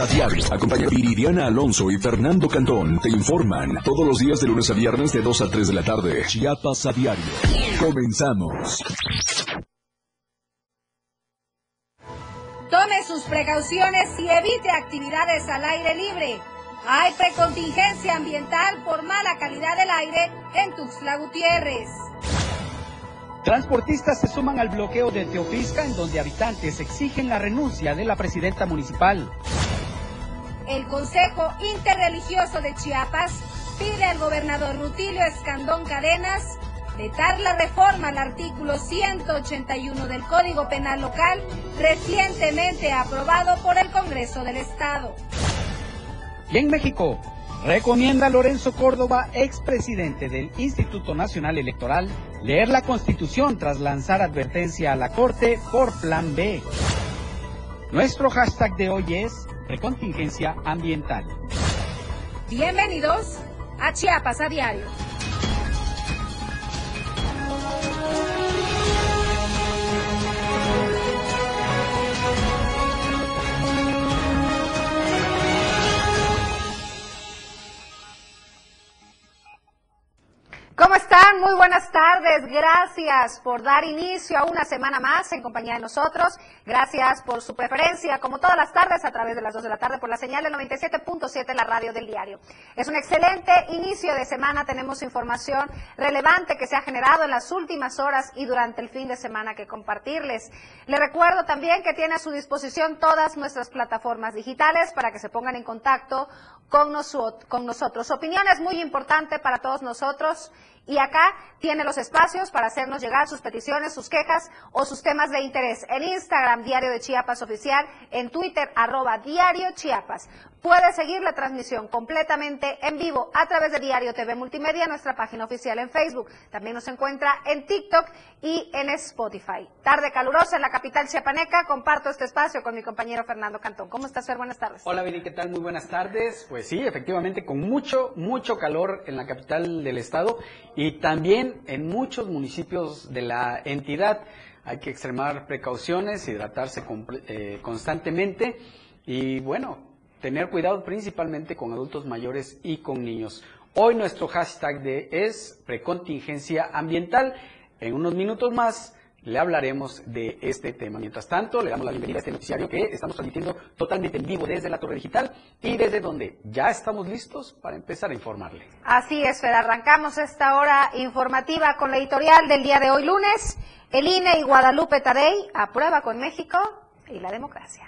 A diario, acompaña Viridiana Alonso y Fernando Cantón. Te informan todos los días de lunes a viernes de 2 a 3 de la tarde. Chiapas a diario. Comenzamos. Tome sus precauciones y evite actividades al aire libre. Hay precontingencia ambiental por mala calidad del aire en Tuxtla Gutiérrez. Transportistas se suman al bloqueo de Teofisca en donde habitantes exigen la renuncia de la presidenta municipal. El Consejo Interreligioso de Chiapas pide al gobernador Rutilio Escandón Cadenas vetar la reforma al artículo 181 del Código Penal Local recientemente aprobado por el Congreso del Estado. Y en México, recomienda Lorenzo Córdoba, expresidente del Instituto Nacional Electoral, leer la Constitución tras lanzar advertencia a la Corte por Plan B. Nuestro hashtag de hoy es Precontingencia Ambiental. Bienvenidos a Chiapas a Diario. Están? Muy buenas tardes. Gracias por dar inicio a una semana más en compañía de nosotros. Gracias por su preferencia, como todas las tardes, a través de las 2 de la tarde por la señal del 97.7 la radio del diario. Es un excelente inicio de semana. Tenemos información relevante que se ha generado en las últimas horas y durante el fin de semana que compartirles. Le recuerdo también que tiene a su disposición todas nuestras plataformas digitales para que se pongan en contacto con, nosotros. opinión es muy importante para todos nosotros y acá tiene los espacios para hacernos llegar sus peticiones, sus quejas o sus temas de interés. En Instagram, Diario de Chiapas Oficial, en Twitter, arroba Diario Chiapas. Puede seguir la transmisión completamente en vivo a través de Diario TV Multimedia, nuestra página oficial en Facebook. También nos encuentra en TikTok y en Spotify. Tarde calurosa en la capital chiapaneca. Comparto este espacio con mi compañero Fernando Cantón. ¿Cómo estás, Fer? Buenas tardes. Hola, Viri, ¿qué tal? Muy buenas tardes. Pues sí, efectivamente, con mucho, mucho calor en la capital del estado y también en muchos municipios de la entidad. Hay que extremar precauciones, hidratarse eh, constantemente y bueno, tener cuidado principalmente con adultos mayores y con niños. Hoy nuestro hashtag de es precontingencia ambiental. En unos minutos más le hablaremos de este tema. Mientras tanto, le damos la bienvenida a este noticiario que estamos transmitiendo totalmente en vivo desde la Torre Digital y desde donde ya estamos listos para empezar a informarle. Así es, Fer, arrancamos esta hora informativa con la editorial del día de hoy lunes. El INE y Guadalupe Tadei aprueba con México y la democracia.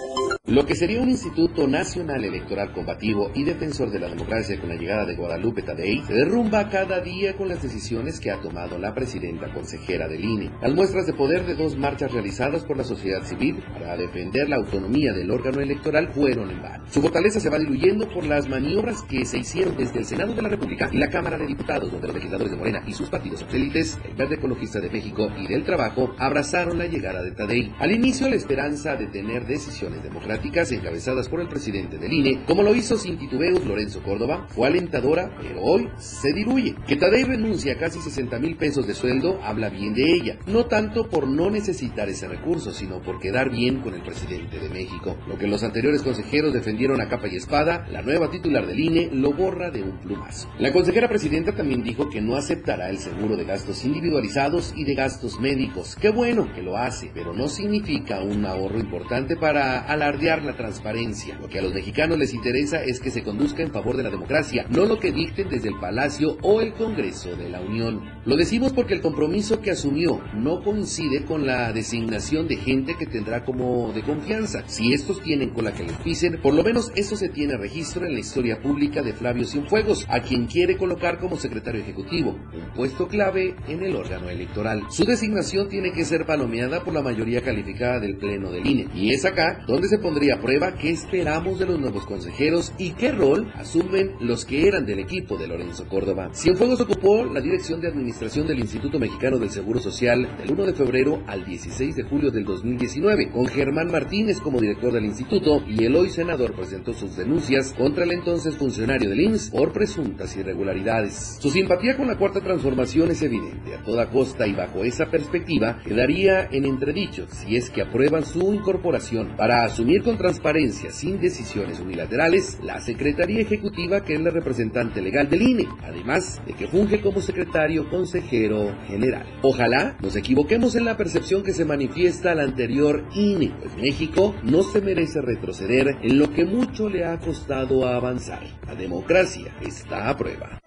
Lo que sería un Instituto Nacional Electoral combativo y defensor de la democracia con la llegada de Guadalupe Tadei se derrumba cada día con las decisiones que ha tomado la presidenta consejera del INE. Las muestras de poder de dos marchas realizadas por la sociedad civil para defender la autonomía del órgano electoral fueron en vano. Su fortaleza se va diluyendo por las maniobras que se hicieron desde el Senado de la República y la Cámara de Diputados, donde los legisladores de Morena y sus partidos satélites, el Verde Ecologista de México y del Trabajo, abrazaron la llegada de Tadei. Al inicio, la esperanza de tener decisiones democráticas encabezadas por el presidente del INE, como lo hizo sin titubeos Lorenzo Córdoba, fue alentadora, pero hoy se diluye. Que Tadei renuncia a casi 60 mil pesos de sueldo habla bien de ella, no tanto por no necesitar ese recurso, sino por quedar bien con el presidente de México. Lo que los anteriores consejeros defendieron a capa y espada, la nueva titular del INE lo borra de un plumazo. La consejera presidenta también dijo que no aceptará el seguro de gastos individualizados y de gastos médicos. Qué bueno que lo hace, pero no significa un ahorro importante para alardear la transparencia. Lo que a los mexicanos les interesa es que se conduzca en favor de la democracia, no lo que dicten desde el Palacio o el Congreso de la Unión. Lo decimos porque el compromiso que asumió no coincide con la designación de gente que tendrá como de confianza. Si estos tienen con la que les pisen, por lo menos eso se tiene registro en la historia pública de Flavio Cienfuegos, a quien quiere colocar como secretario ejecutivo, un puesto clave en el órgano electoral. Su designación tiene que ser palomeada por la mayoría calificada del Pleno del INE, y es acá donde se pone pondría a prueba qué esperamos de los nuevos consejeros y qué rol asumen los que eran del equipo de Lorenzo Córdoba. Cienfuegos ocupó la dirección de administración del Instituto Mexicano del Seguro Social del 1 de febrero al 16 de julio del 2019, con Germán Martínez como director del instituto y el hoy senador presentó sus denuncias contra el entonces funcionario del IMSS por presuntas irregularidades. Su simpatía con la cuarta transformación es evidente. A toda costa y bajo esa perspectiva quedaría en entredicho si es que aprueban su incorporación para asumir con transparencia, sin decisiones unilaterales, la Secretaría Ejecutiva que es la representante legal del INE, además de que funge como secretario consejero general. Ojalá nos equivoquemos en la percepción que se manifiesta al anterior INE, pues México no se merece retroceder en lo que mucho le ha costado avanzar. La democracia está a prueba.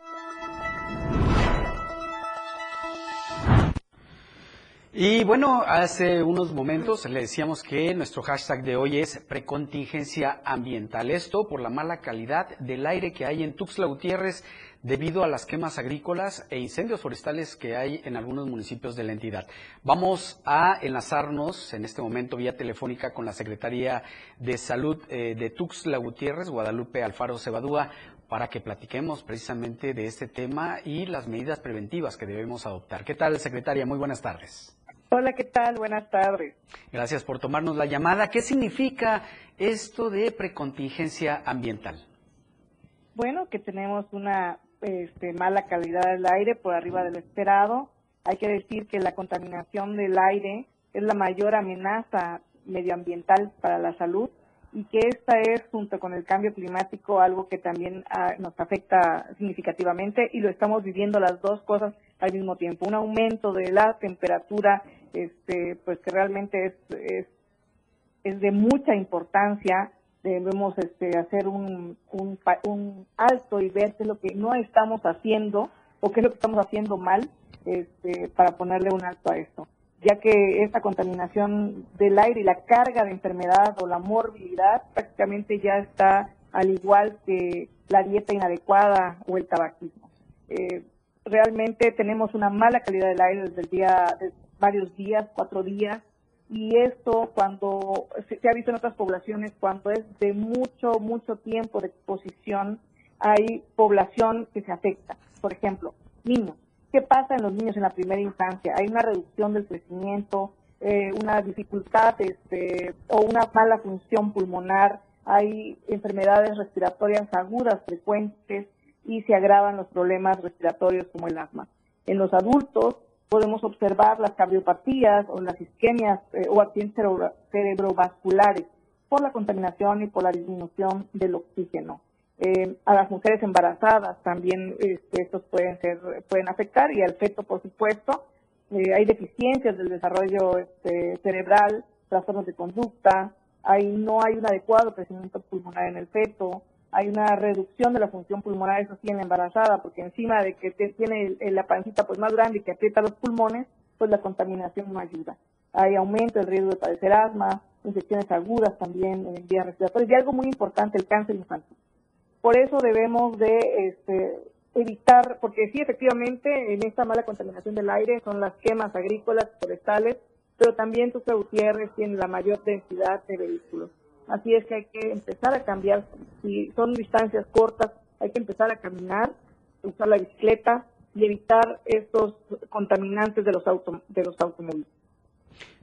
Y bueno, hace unos momentos le decíamos que nuestro hashtag de hoy es precontingencia ambiental. Esto por la mala calidad del aire que hay en Tuxtla Gutiérrez debido a las quemas agrícolas e incendios forestales que hay en algunos municipios de la entidad. Vamos a enlazarnos en este momento vía telefónica con la Secretaría de Salud eh, de Tuxtla Gutiérrez, Guadalupe Alfaro Cebadúa, para que platiquemos precisamente de este tema y las medidas preventivas que debemos adoptar. ¿Qué tal, secretaria? Muy buenas tardes. Hola, ¿qué tal? Buenas tardes. Gracias por tomarnos la llamada. ¿Qué significa esto de precontingencia ambiental? Bueno, que tenemos una este, mala calidad del aire por arriba del esperado. Hay que decir que la contaminación del aire es la mayor amenaza medioambiental para la salud y que esta es, junto con el cambio climático, algo que también ah, nos afecta significativamente y lo estamos viviendo las dos cosas al mismo tiempo. Un aumento de la temperatura, este, pues que realmente es, es, de mucha importancia. Debemos este, hacer un, un, un alto y ver qué es lo que no estamos haciendo o qué es lo que estamos haciendo mal este, para ponerle un alto a esto ya que esta contaminación del aire y la carga de enfermedad o la morbilidad prácticamente ya está al igual que la dieta inadecuada o el tabaquismo. Eh, realmente tenemos una mala calidad del aire desde el día, varios días, cuatro días, y esto cuando se, ha visto en otras poblaciones, cuando es de mucho, mucho tiempo de exposición, hay población que se afecta. Por ejemplo, niños. ¿Qué pasa en los niños en la primera infancia? Hay una reducción del crecimiento, eh, una dificultad este, o una mala función pulmonar, hay enfermedades respiratorias agudas frecuentes y se agravan los problemas respiratorios como el asma. En los adultos podemos observar las cardiopatías o las isquemias eh, o accidentes cerebrovasculares por la contaminación y por la disminución del oxígeno. Eh, a las mujeres embarazadas también este, estos pueden ser pueden afectar y al feto por supuesto eh, hay deficiencias del desarrollo este, cerebral trastornos de conducta hay no hay un adecuado crecimiento pulmonar en el feto hay una reducción de la función pulmonar eso sí en la embarazada porque encima de que tiene la pancita pues más grande y que aprieta los pulmones pues la contaminación no ayuda hay aumento del riesgo de padecer asma infecciones agudas también en vías respiratorias y algo muy importante el cáncer infantil por eso debemos de este, evitar, porque sí, efectivamente, en esta mala contaminación del aire son las quemas agrícolas, forestales, pero también Tuxtla Gutiérrez tiene la mayor densidad de vehículos. Así es que hay que empezar a cambiar, si son distancias cortas, hay que empezar a caminar, usar la bicicleta y evitar estos contaminantes de los, auto, de los automóviles.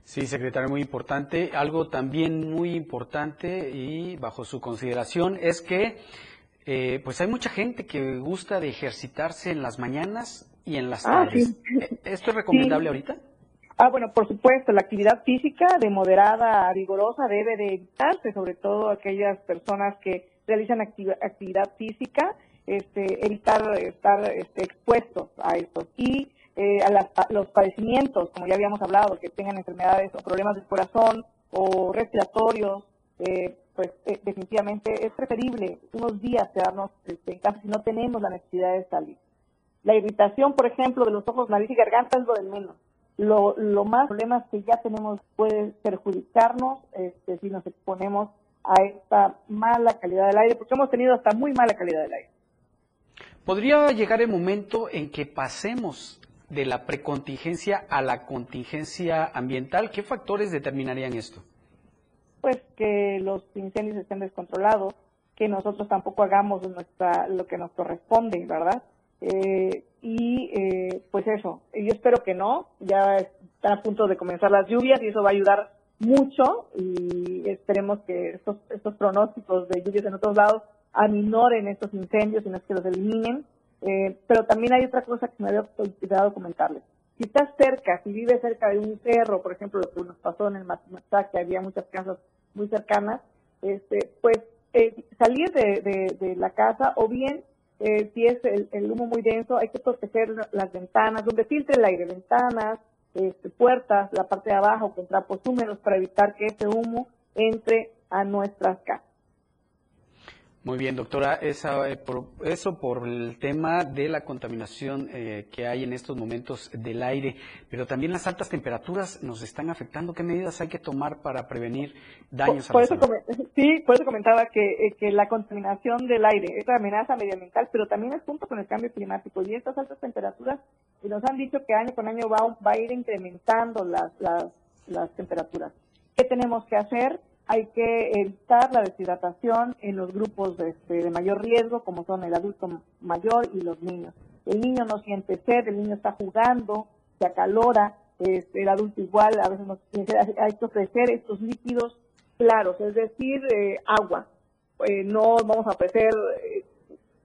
Sí, secretario, muy importante. Algo también muy importante y bajo su consideración es que eh, pues hay mucha gente que gusta de ejercitarse en las mañanas y en las ah, tardes. Eh, ¿Esto es recomendable ahorita? Ah, bueno, por supuesto, la actividad física de moderada a vigorosa debe de evitarse, sobre todo aquellas personas que realizan actividad física, este, evitar estar este, expuestos a esto. Y eh, a, los padecimientos, como ya habíamos hablado, que tengan enfermedades o problemas del corazón o respiratorios, eh, pues eh, definitivamente es preferible unos días quedarnos este, en casa si no tenemos la necesidad de salir. La irritación, por ejemplo, de los ojos, nariz y garganta es lo de menos. Lo, lo más problemas que ya tenemos puede perjudicarnos este, si nos exponemos a esta mala calidad del aire, porque hemos tenido hasta muy mala calidad del aire. ¿Podría llegar el momento en que pasemos de la precontingencia a la contingencia ambiental? ¿Qué factores determinarían esto? pues que los incendios estén descontrolados, que nosotros tampoco hagamos nuestra, lo que nos corresponde, ¿verdad? Eh, y eh, pues eso, yo espero que no, ya están a punto de comenzar las lluvias y eso va a ayudar mucho y esperemos que estos, estos pronósticos de lluvias en otros lados aminoren estos incendios y no es que los eliminen. Eh, pero también hay otra cosa que me había olvidado comentarles. Si estás cerca, si vives cerca de un cerro, por ejemplo, lo que nos pasó en el Matzá, que había muchas casas muy cercanas, este, pues eh, salir de, de, la casa o bien eh, si es el, humo muy denso, hay que proteger las ventanas, donde filtre el aire, ventanas, este, puertas, la parte de abajo con trapos húmedos para evitar que ese humo entre a nuestras casas. Muy bien, doctora. Esa, eh, por, eso por el tema de la contaminación eh, que hay en estos momentos del aire, pero también las altas temperaturas nos están afectando. ¿Qué medidas hay que tomar para prevenir daños por, a la eso Sí, por eso comentaba que, eh, que la contaminación del aire es una amenaza medioambiental, pero también es junto con el cambio climático. Y estas altas temperaturas nos han dicho que año con año va, va a ir incrementando las, las, las temperaturas. ¿Qué tenemos que hacer? Hay que evitar la deshidratación en los grupos este, de, mayor riesgo, como son el adulto mayor y los niños. El niño no siente sed, el niño está jugando, se acalora, este, el adulto igual, a veces nos, hay que ofrecer estos líquidos claros, es decir, eh, agua. Eh, no vamos a ofrecer, eh,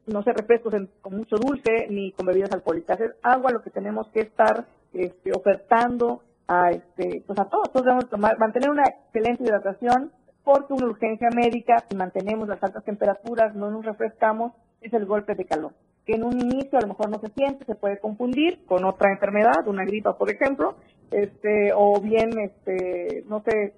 no sé, refrescos con mucho dulce ni con bebidas alcohólicas. Es agua lo que tenemos que estar este, ofertando a este, pues a todos, todos debemos tomar, mantener una excelente hidratación, porque una urgencia médica, si mantenemos las altas temperaturas, no nos refrescamos, es el golpe de calor, que en un inicio a lo mejor no se siente, se puede confundir con otra enfermedad, una gripa, por ejemplo, este, o bien, este, no sé,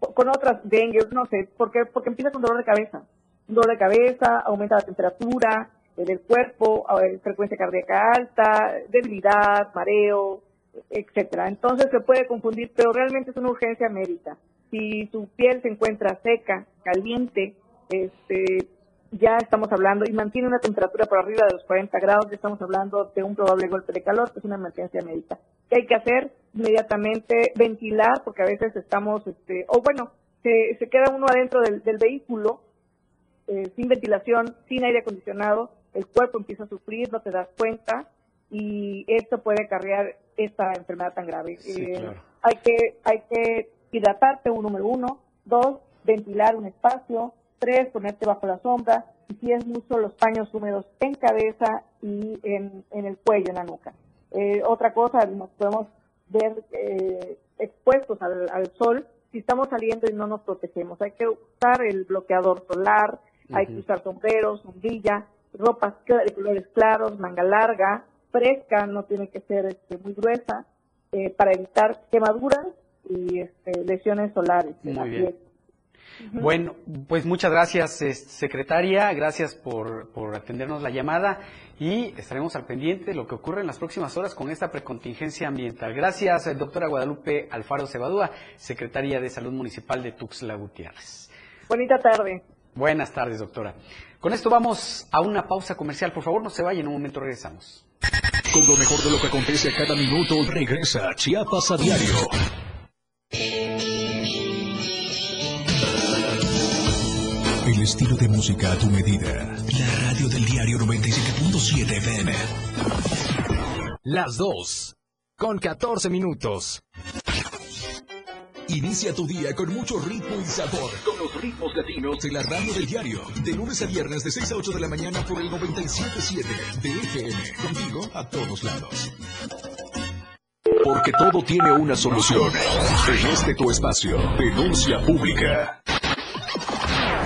con otras dengue, no sé, porque, porque empieza con dolor de cabeza, dolor de cabeza, aumenta la temperatura eh, del cuerpo, frecuencia cardíaca alta, debilidad, mareo, etcétera. Entonces se puede confundir, pero realmente es una urgencia médica. Si su piel se encuentra seca, caliente, este, ya estamos hablando y mantiene una temperatura por arriba de los 40 grados, ya estamos hablando de un probable golpe de calor, que es una emergencia médica. ¿Qué hay que hacer? Inmediatamente ventilar, porque a veces estamos, este, o bueno, se, se queda uno adentro del, vehículo eh, sin ventilación, sin aire acondicionado, el cuerpo empieza a sufrir, no te das cuenta, y esto puede acarrear esta enfermedad tan grave. Eh, hay que hay que hidratarte, un número uno, dos, ventilar un espacio, tres, ponerte bajo la sombra, y si es mucho, los paños húmedos en cabeza y en, en el cuello, en la nuca. Eh, otra cosa, nos podemos ver eh, expuestos al, al, sol si estamos saliendo y no nos protegemos. Hay que usar el bloqueador solar, hay que usar sombreros, sombrilla, ropas de colores claros, manga larga, fresca, no tiene que ser este, muy gruesa, eh, para evitar quemaduras y este, lesiones solares. Muy bien. Bueno, pues muchas gracias, secretaria. Gracias por, por, atendernos la llamada y estaremos al pendiente de lo que ocurre en las próximas horas con esta precontingencia ambiental. Gracias, eh, doctora Guadalupe Alfaro Cebadúa, secretaria de Salud Municipal de Tuxtla Gutiérrez. Bonita tarde. Buenas tardes, doctora. Con esto vamos a una pausa comercial. Por favor, no se vaya, en un momento regresamos. Con lo mejor de lo que acontece a cada minuto, regresa Chiapas a diario. Estilo de música a tu medida. La radio del diario 97.7 FM. Las 2. Con 14 minutos. Inicia tu día con mucho ritmo y sabor. Con los ritmos latinos de la radio del diario. De lunes a viernes de 6 a 8 de la mañana por el 97.7 de FM. Contigo a todos lados. Porque todo tiene una solución. En este tu espacio. Denuncia pública.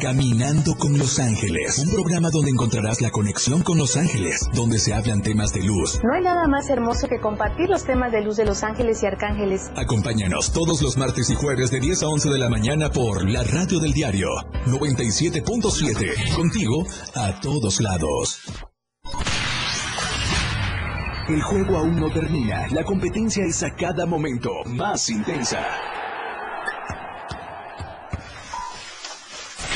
Caminando con Los Ángeles, un programa donde encontrarás la conexión con Los Ángeles, donde se hablan temas de luz. No hay nada más hermoso que compartir los temas de luz de Los Ángeles y Arcángeles. Acompáñanos todos los martes y jueves de 10 a 11 de la mañana por la radio del diario 97.7, contigo a todos lados. El juego aún no termina, la competencia es a cada momento más intensa.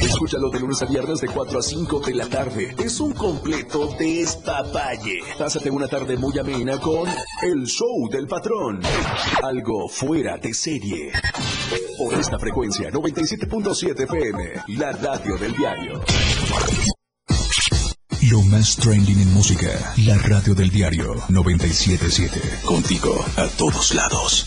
Escúchalo de lunes a viernes de 4 a 5 de la tarde. Es un completo despapalle. Pásate una tarde muy amena con El Show del Patrón. Algo fuera de serie. Por esta frecuencia, 97.7 FM, la radio del diario. Lo más trending en música, la radio del diario 977. Contigo a todos lados.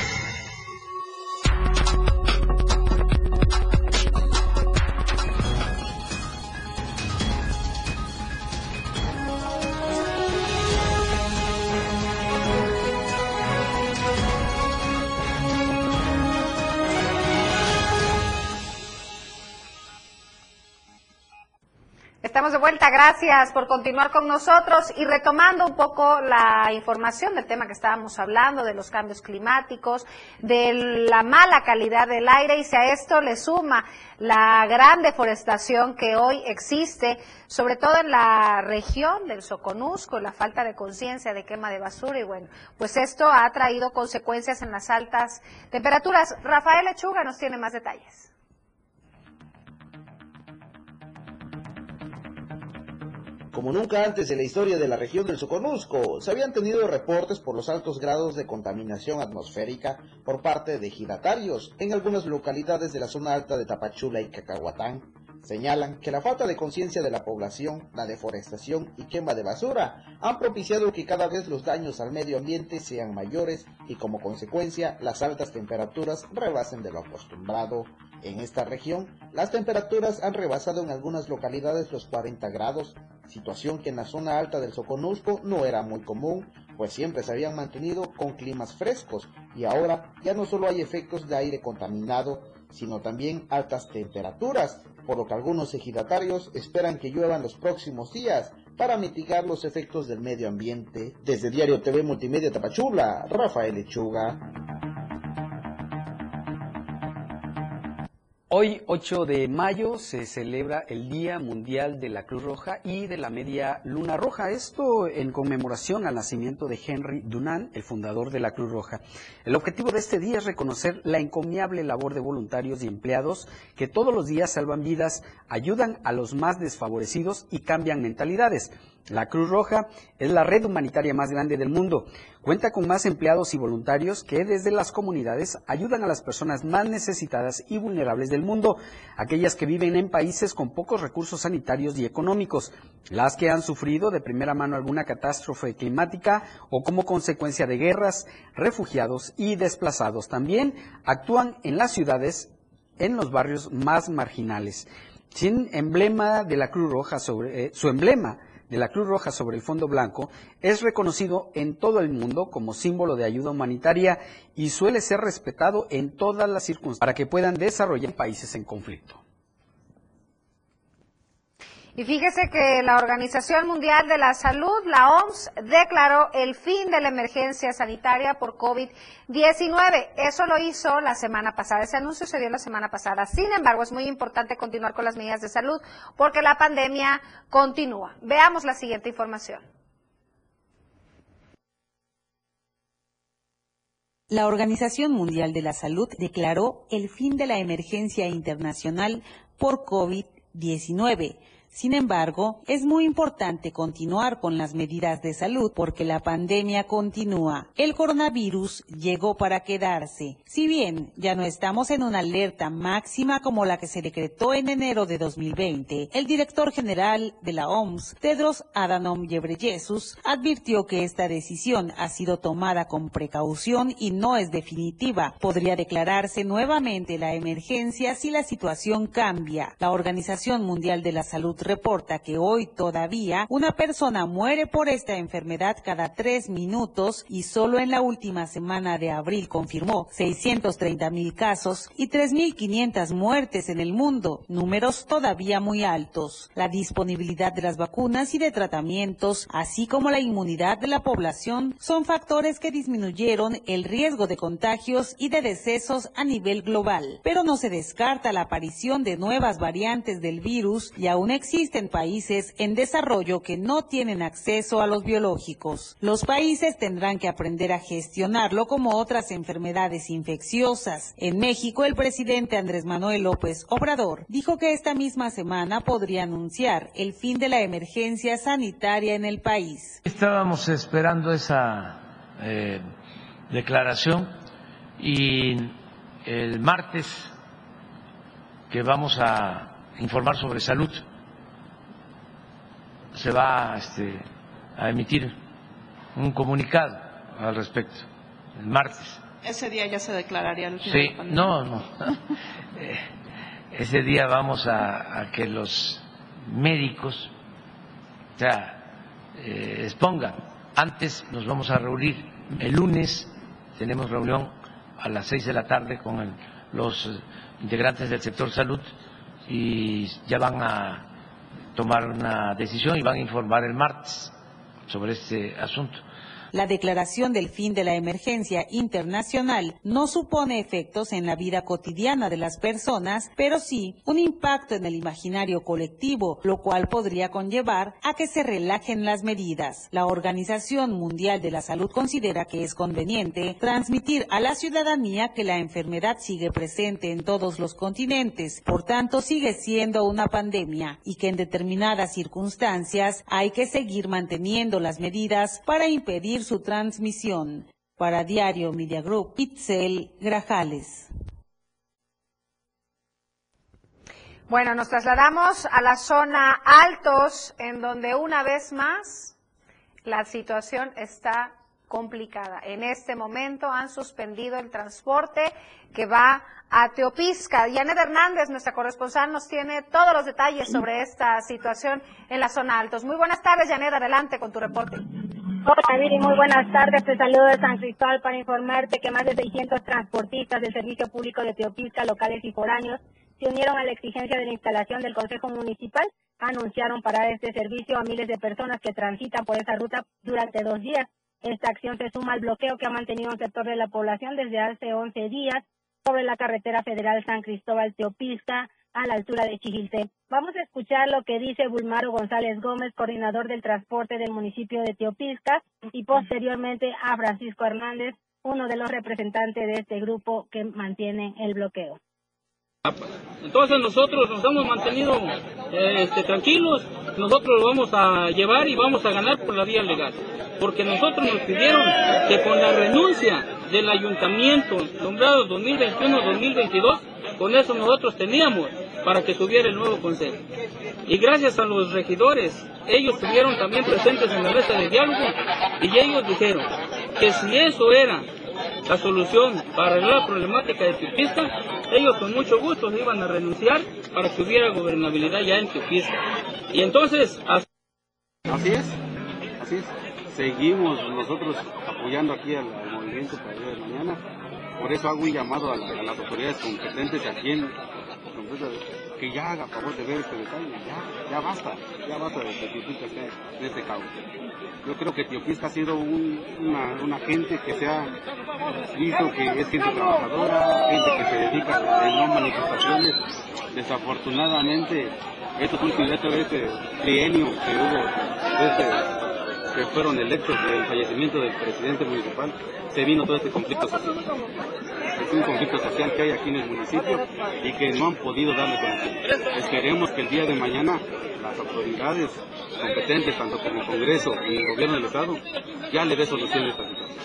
gracias por continuar con nosotros y retomando un poco la información del tema que estábamos hablando, de los cambios climáticos, de la mala calidad del aire y si a esto le suma la gran deforestación que hoy existe, sobre todo en la región del Soconusco, la falta de conciencia de quema de basura y bueno, pues esto ha traído consecuencias en las altas temperaturas. Rafael Lechuga nos tiene más detalles. Como nunca antes en la historia de la región del Soconusco, se habían tenido reportes por los altos grados de contaminación atmosférica por parte de giratarios en algunas localidades de la zona alta de Tapachula y Cacahuatán. Señalan que la falta de conciencia de la población, la deforestación y quema de basura han propiciado que cada vez los daños al medio ambiente sean mayores y como consecuencia las altas temperaturas rebasen de lo acostumbrado. En esta región, las temperaturas han rebasado en algunas localidades los 40 grados, situación que en la zona alta del Soconusco no era muy común, pues siempre se habían mantenido con climas frescos y ahora ya no solo hay efectos de aire contaminado, sino también altas temperaturas, por lo que algunos ejidatarios esperan que lluevan los próximos días para mitigar los efectos del medio ambiente. Desde Diario TV Multimedia Tapachula, Rafael Lechuga. Hoy, 8 de mayo, se celebra el Día Mundial de la Cruz Roja y de la Media Luna Roja. Esto en conmemoración al nacimiento de Henry Dunant, el fundador de la Cruz Roja. El objetivo de este día es reconocer la encomiable labor de voluntarios y empleados que todos los días salvan vidas, ayudan a los más desfavorecidos y cambian mentalidades. La Cruz Roja es la red humanitaria más grande del mundo. Cuenta con más empleados y voluntarios que desde las comunidades ayudan a las personas más necesitadas y vulnerables del mundo, aquellas que viven en países con pocos recursos sanitarios y económicos, las que han sufrido de primera mano alguna catástrofe climática o como consecuencia de guerras, refugiados y desplazados. También actúan en las ciudades, en los barrios más marginales. Sin emblema de la Cruz Roja sobre eh, su emblema de la Cruz Roja sobre el fondo blanco es reconocido en todo el mundo como símbolo de ayuda humanitaria y suele ser respetado en todas las circunstancias para que puedan desarrollar países en conflicto. Y fíjese que la Organización Mundial de la Salud, la OMS, declaró el fin de la emergencia sanitaria por COVID-19. Eso lo hizo la semana pasada, ese anuncio se dio la semana pasada. Sin embargo, es muy importante continuar con las medidas de salud porque la pandemia continúa. Veamos la siguiente información. La Organización Mundial de la Salud declaró el fin de la emergencia internacional por COVID-19 Sin embargo, es muy importante continuar con las medidas de salud porque la pandemia continúa. El coronavirus llegó para quedarse. Si bien ya no estamos en una alerta máxima como la que se decretó en enero de 2020, el director general de la OMS, Tedros Adhanom Ghebreyesus, advirtió que esta decisión ha sido tomada con precaución y no es definitiva. Podría declararse nuevamente la emergencia si la situación cambia. La Organización Mundial de la Salud reporta que hoy todavía una persona muere por esta enfermedad cada tres minutos y solo en la última semana de abril confirmó 630 mil casos y 3.500 muertes en el mundo, números todavía muy altos. La disponibilidad de las vacunas y de tratamientos, así como la inmunidad de la población, son factores que disminuyeron el riesgo de contagios y de decesos a nivel global. Pero no se descarta la aparición de nuevas variantes del virus y aún existen países en desarrollo que no tienen acceso a los biológicos. Los países tendrán que aprender a gestionarlo como otras enfermedades infecciosas. En México, el presidente Andrés Manuel López Obrador dijo que esta misma semana podría anunciar el fin de la emergencia sanitaria en el país. Estábamos esperando esa eh, declaración y el martes que vamos a informar sobre salud se va este, a emitir un comunicado al respecto el martes. Ese día ya se declararía el Sí, no, no. Eh, ese día vamos a, a que los médicos ya eh, expongan. Antes nos vamos a reunir el lunes, tenemos reunión a las seis de la tarde con el, los integrantes del sector salud y ya van a tomar una decisión y van a informar el martes sobre este asunto. La declaración del fin de la emergencia internacional no supone efectos en la vida cotidiana de las personas, pero sí un impacto en el imaginario colectivo, lo cual podría conllevar a que se relajen las medidas. La Organización Mundial de la Salud considera que es conveniente transmitir a la ciudadanía que la enfermedad sigue presente en todos los continentes, por tanto sigue siendo una pandemia y que en determinadas circunstancias hay que seguir manteniendo las medidas para impedir su transmisión. Para Diario Media Group, Itzel Grajales. Bueno, nos trasladamos a la zona Altos, en donde una vez más la situación está complicada. En este momento han suspendido el transporte que va a Teopisca. Janet Hernández, nuestra corresponsal, nos tiene todos los detalles sobre esta situación en la zona Altos. Muy buenas tardes, Janet, adelante con tu reporte. Hola Viri, muy buenas tardes. Te saludo de San Cristóbal para informarte que más de 600 transportistas del Servicio Público de Teopisca, locales y foráneos, se unieron a la exigencia de la instalación del Consejo Municipal. Anunciaron parar este servicio a miles de personas que transitan por esa ruta durante dos días. Esta acción se suma al bloqueo que ha mantenido un sector de la población desde hace 11 días sobre la carretera federal San Cristóbal-Teopisca a la altura de Chijiltepec. Vamos a escuchar lo que dice Bulmaro González Gómez, coordinador del transporte del municipio de Teopisca, y posteriormente a Francisco Hernández, uno de los representantes de este grupo que mantiene el bloqueo. Entonces nosotros nos hemos mantenido eh, este, tranquilos, nosotros lo vamos a llevar y vamos a ganar por la vía legal, porque nosotros nos pidieron que con la renuncia del ayuntamiento nombrado 2021-2022, con eso nosotros teníamos para que tuviera el nuevo consejo. Y gracias a los regidores, ellos estuvieron también presentes en la mesa de diálogo y ellos dijeron que si eso era la solución para la problemática de Teopisca, ellos con mucho gusto iban a renunciar para que hubiera gobernabilidad ya en Teopisca. Y entonces... Así es, así es. Seguimos nosotros apoyando aquí al, al movimiento para el día de mañana. Por eso hago un llamado a, la, a las autoridades competentes aquí en que ya haga favor de ver este detalle, ya, ya basta, ya basta de que Teopisca esté en este caos. Yo creo que Teopisca ha sido un, una, gente que se ha visto que es gente trabajadora, gente que se dedica en no manifestaciones. Desafortunadamente, estos últimos este trienio que hubo, este, que fueron electos del fallecimiento del presidente municipal, se vino todo este conflicto social. Es un conflicto social que hay aquí en el municipio y que no han podido darle solución. Esperemos que el día de mañana las autoridades competentes, tanto como el Congreso y el Gobierno del Estado, ya le dé solución a esta situación.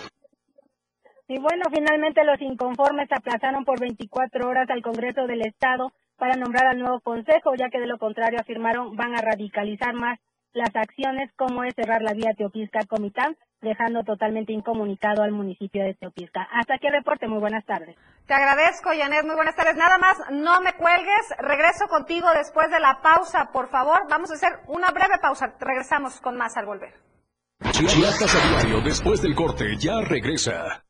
Y bueno, finalmente los inconformes aplazaron por 24 horas al Congreso del Estado para nombrar al nuevo Consejo, ya que de lo contrario afirmaron van a radicalizar más las acciones como es cerrar la vía Teopisca-Comitán, dejando totalmente incomunicado al municipio de Teopisca. Hasta aquí el reporte, muy buenas tardes. Te agradezco, Janet, muy buenas tardes. Nada más, no me cuelgues, regreso contigo después de la pausa, por favor. Vamos a hacer una breve pausa, regresamos con más al volver. Chiapas a diario, después del corte, ya regresa.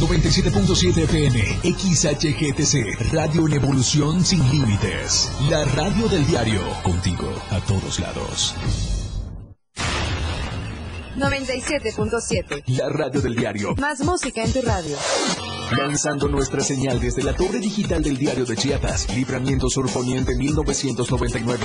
97.7 FM, XHGTC, Radio en Evolución Sin Límites. La radio del diario, contigo a todos lados. 97.7. La radio del diario. Más música en tu radio. Lanzando nuestra señal desde la torre digital del diario de Chiapas, Libramiento Sur Poniente 1999.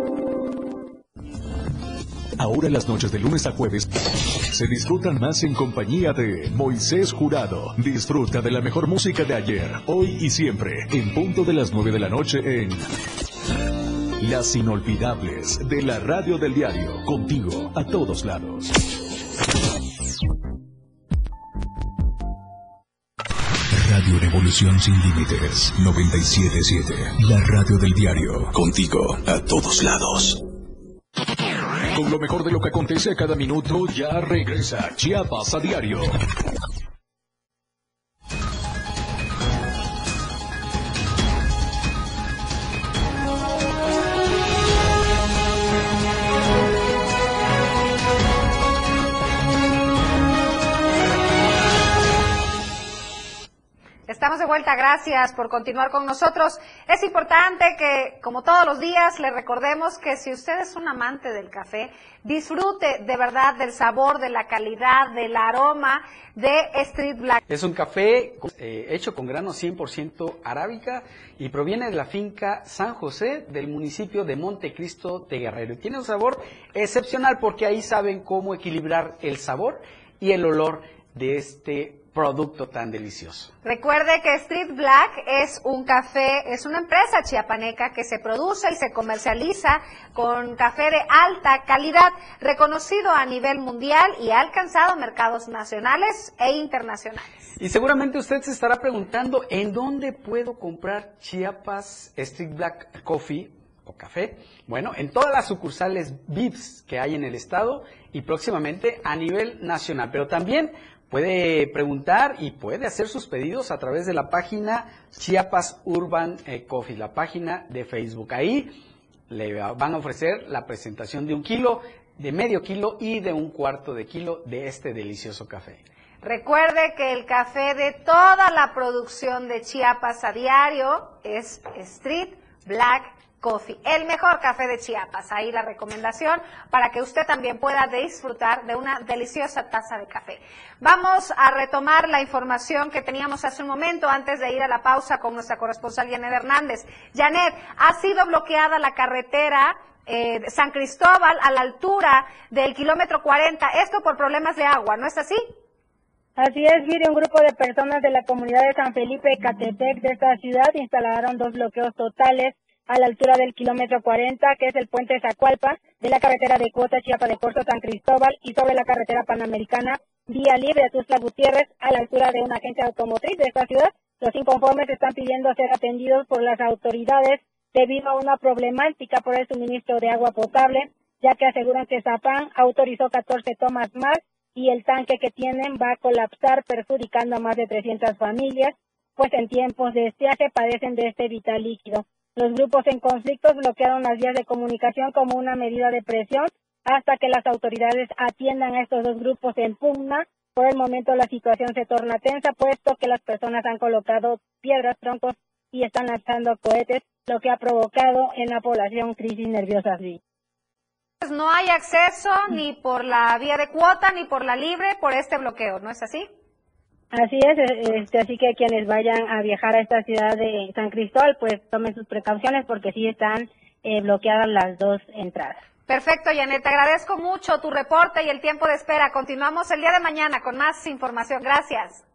Ahora las noches de lunes a jueves se disfrutan más en compañía de Moisés Jurado. Disfruta de la mejor música de ayer, hoy y siempre, en punto de las 9 de la noche en Las Inolvidables de la Radio del Diario, contigo a todos lados. Radio Revolución Sin Límites 977, la radio del diario, contigo a todos lados. Con lo mejor de lo que acontece a cada minuto, ya regresa Chiapas a diario. Estamos de vuelta, gracias por continuar con nosotros. Es importante que, como todos los días, le recordemos que si usted es un amante del café, disfrute de verdad del sabor, de la calidad, del aroma de Street Black. Es un café eh, hecho con grano 100% arábica y proviene de la finca San José del municipio de Montecristo de Guerrero. Tiene un sabor excepcional porque ahí saben cómo equilibrar el sabor y el olor de este producto tan delicioso. Recuerde que Street Black es un café, es una empresa chiapaneca que se produce y se comercializa con café de alta calidad, reconocido a nivel mundial y ha alcanzado mercados nacionales e internacionales. Y seguramente usted se estará preguntando en dónde puedo comprar Chiapas Street Black Coffee o café. Bueno, en todas las sucursales VIPS que hay en el estado y próximamente a nivel nacional, pero también puede preguntar y puede hacer sus pedidos a través de la página Chiapas Urban eh, Coffee, la página de Facebook. Ahí le van a ofrecer la presentación de un kilo, de medio kilo y de un cuarto de kilo de este delicioso café. Recuerde que el café de toda la producción de Chiapas a diario es Street Black Coffee, el mejor café de Chiapas. Ahí la recomendación para que usted también pueda disfrutar de una deliciosa taza de café. Vamos a retomar la información que teníamos hace un momento antes de ir a la pausa con nuestra corresponsal Janet Hernández. Janet, ha sido bloqueada la carretera eh, San Cristóbal a la altura del kilómetro 40, esto por problemas de agua, ¿no es así? Así es, Viri, un grupo de personas de la comunidad de San Felipe Catepec de esta ciudad instalaron dos bloqueos totales a la altura del kilómetro 40, que es el puente Zacualpa, de la carretera de Cuota Chiapa de Corzo San Cristóbal y sobre la carretera panamericana Vía Libre Tuzla Gutiérrez a la altura de una agencia automotriz de esta ciudad. Los inconformes están pidiendo ser atendidos por las autoridades debido a una problemática por el suministro de agua potable, ya que aseguran que Zapán autorizó 14 tomas más y el tanque que tienen va a colapsar perjudicando a más de 300 familias, pues en tiempos de estiaje padecen de este vital líquido. Los grupos en conflictos bloquearon las vías de comunicación como una medida de presión hasta que las autoridades atiendan a estos dos grupos en pugna. Por el momento la situación se torna tensa, puesto que las personas han colocado piedras, troncos y están lanzando cohetes, lo que ha provocado en la población crisis nerviosa. Pues no hay acceso ni por la vía de cuota ni por la libre por este bloqueo, ¿no es así? Así es, eh, este, así que quienes vayan a viajar a esta ciudad de San Cristóbal, pues tomen sus precauciones porque sí están eh, bloqueadas las dos entradas. Perfecto, Janet, te agradezco mucho tu reporte y el tiempo de espera. Continuamos el día de mañana con más información. Gracias.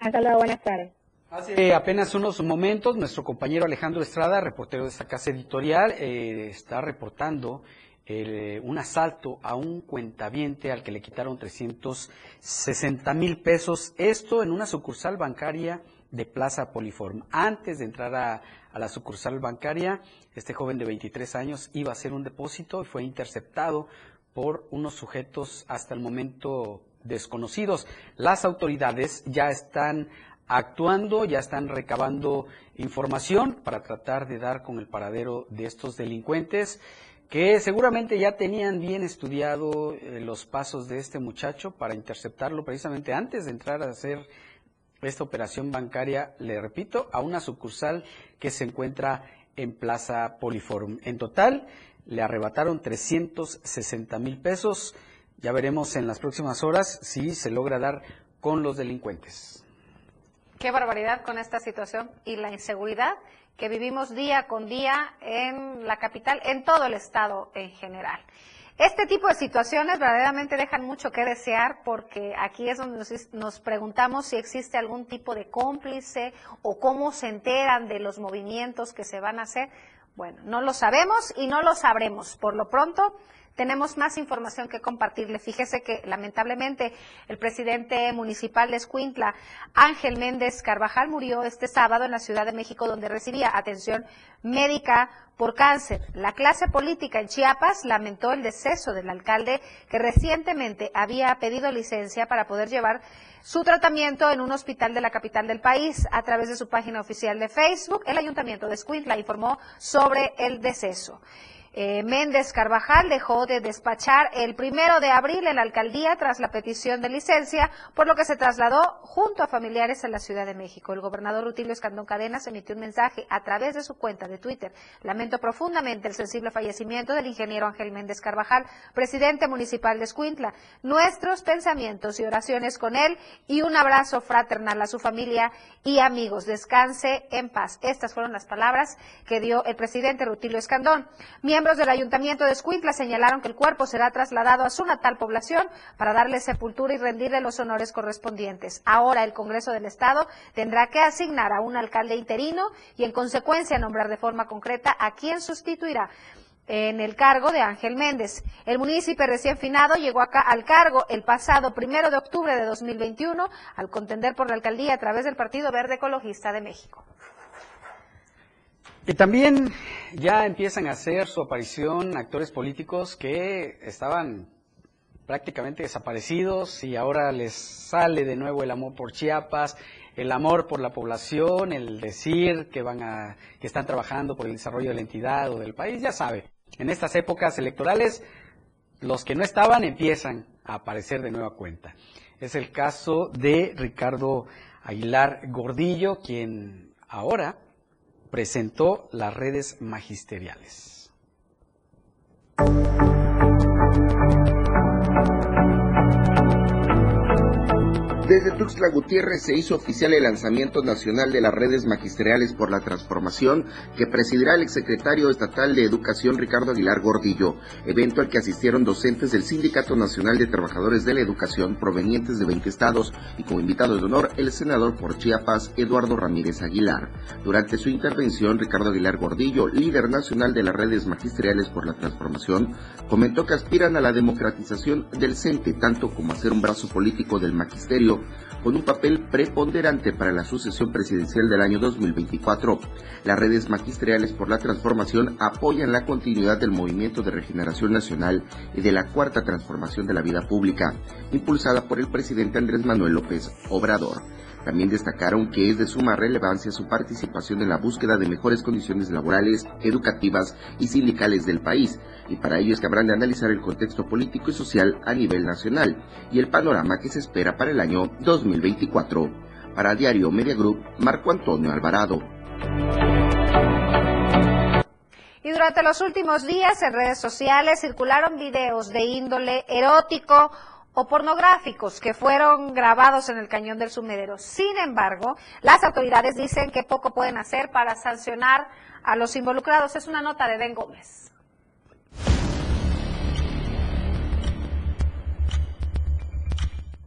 Hasta luego, buenas tardes. Hace apenas unos momentos, nuestro compañero Alejandro Estrada, reportero de esta casa editorial, eh, está reportando eh, un asalto a un cuentaviente al que le quitaron 360 mil pesos. Esto en una sucursal bancaria de Plaza Poliform. Antes de entrar a, a, la sucursal bancaria, este joven de 23 años iba a hacer un depósito y fue interceptado por unos sujetos hasta el momento desconocidos. Las autoridades ya están actuando, ya están recabando información para tratar de dar con el paradero de estos delincuentes que seguramente ya tenían bien estudiado eh, los pasos de este muchacho para interceptarlo precisamente antes de entrar a hacer esta operación bancaria, le repito, a una sucursal que se encuentra en Plaza Poliforum. En total, le arrebataron 360 mil pesos. Ya veremos en las próximas horas si se logra dar con los delincuentes. Qué barbaridad con esta situación y la inseguridad que vivimos día con día en la capital, en todo el estado en general. Este tipo de situaciones verdaderamente dejan mucho que desear porque aquí es donde nos, preguntamos si existe algún tipo de cómplice o cómo se enteran de los movimientos que se van a hacer. Bueno, no lo sabemos y no lo sabremos. Por lo pronto, tenemos más información que compartirle. Fíjese que lamentablemente el presidente municipal de Escuintla, Ángel Méndez Carvajal, murió este sábado en la Ciudad de México donde recibía atención médica por cáncer. La clase política en Chiapas lamentó el deceso del alcalde que recientemente había pedido licencia para poder llevar su tratamiento en un hospital de la capital del país. A través de su página oficial de Facebook, el ayuntamiento de Escuintla informó sobre el deceso. Eh, Méndez Carvajal dejó de despachar el primero de abril en la alcaldía tras la petición de licencia, por lo que se trasladó junto a familiares a la Ciudad de México. El gobernador Rutilio Escandón Cadenas emitió un mensaje a través de su cuenta de Twitter. Lamento profundamente el sensible fallecimiento del ingeniero Ángel Méndez Carvajal, presidente municipal de Escuintla. Nuestros pensamientos y oraciones con él y un abrazo fraternal a su familia y amigos. Descanse en paz. Estas fueron las palabras que dio el presidente Rutilio Escandón. Miembros del Ayuntamiento de Escuintla señalaron que el cuerpo será trasladado a su natal población para darle sepultura y rendirle los honores correspondientes. Ahora el Congreso del Estado tendrá que asignar a un alcalde interino y en consecuencia nombrar de forma concreta a quien sustituirá en el cargo de Ángel Méndez. El municipio recién finado llegó acá al cargo el pasado primero de octubre de 2021 al contender por la alcaldía a través del Partido Verde Ecologista de México. Y también ya empiezan a hacer su aparición actores políticos que estaban prácticamente desaparecidos y ahora les sale de nuevo el amor por Chiapas, el amor por la población, el decir que van a que están trabajando por el desarrollo de la entidad o del país, ya sabe. En estas épocas electorales los que no estaban empiezan a aparecer de nueva cuenta. Es el caso de Ricardo Aguilar Gordillo, quien ahora presentó las redes magisteriales. Desde Tuxtla Gutiérrez se hizo oficial el lanzamiento nacional de las redes magisteriales por la transformación que presidirá el exsecretario estatal de Educación Ricardo Aguilar Gordillo, evento al que asistieron docentes del Sindicato Nacional de Trabajadores de la Educación provenientes de 20 estados y como invitado de honor el senador por Chiapas Eduardo Ramírez Aguilar. Durante su intervención, Ricardo Aguilar Gordillo, líder nacional de las redes magisteriales por la transformación, comentó que aspiran a la democratización del CENTE tanto como a ser un brazo político del magisterio con un papel preponderante para la sucesión presidencial del año 2024. Las redes magisteriales por la transformación apoyan la continuidad del movimiento de regeneración nacional y de la cuarta transformación de la vida pública, impulsada por el presidente Andrés Manuel López Obrador. También destacaron que es de suma relevancia su participación en la búsqueda de mejores condiciones laborales, educativas y sindicales del país, y para ello es que habrán de analizar el contexto político y social a nivel nacional y el panorama que se espera para el año 2024. Para Diario Media Group, Marco Antonio Alvarado. Y durante los últimos días en redes sociales circularon videos de índole erótico o pornográficos que fueron grabados en el cañón del sumidero. Sin embargo, las autoridades dicen que poco pueden hacer para sancionar a los involucrados. Es una nota de Ben Gómez.